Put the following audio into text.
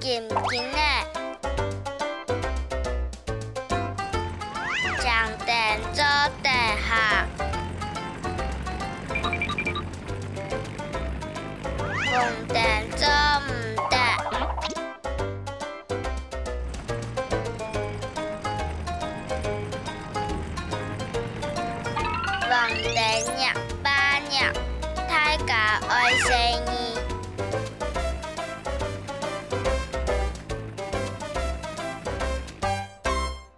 見見呢？長定做地下，紅定做唔得。黃地入巴入，太假愛生意。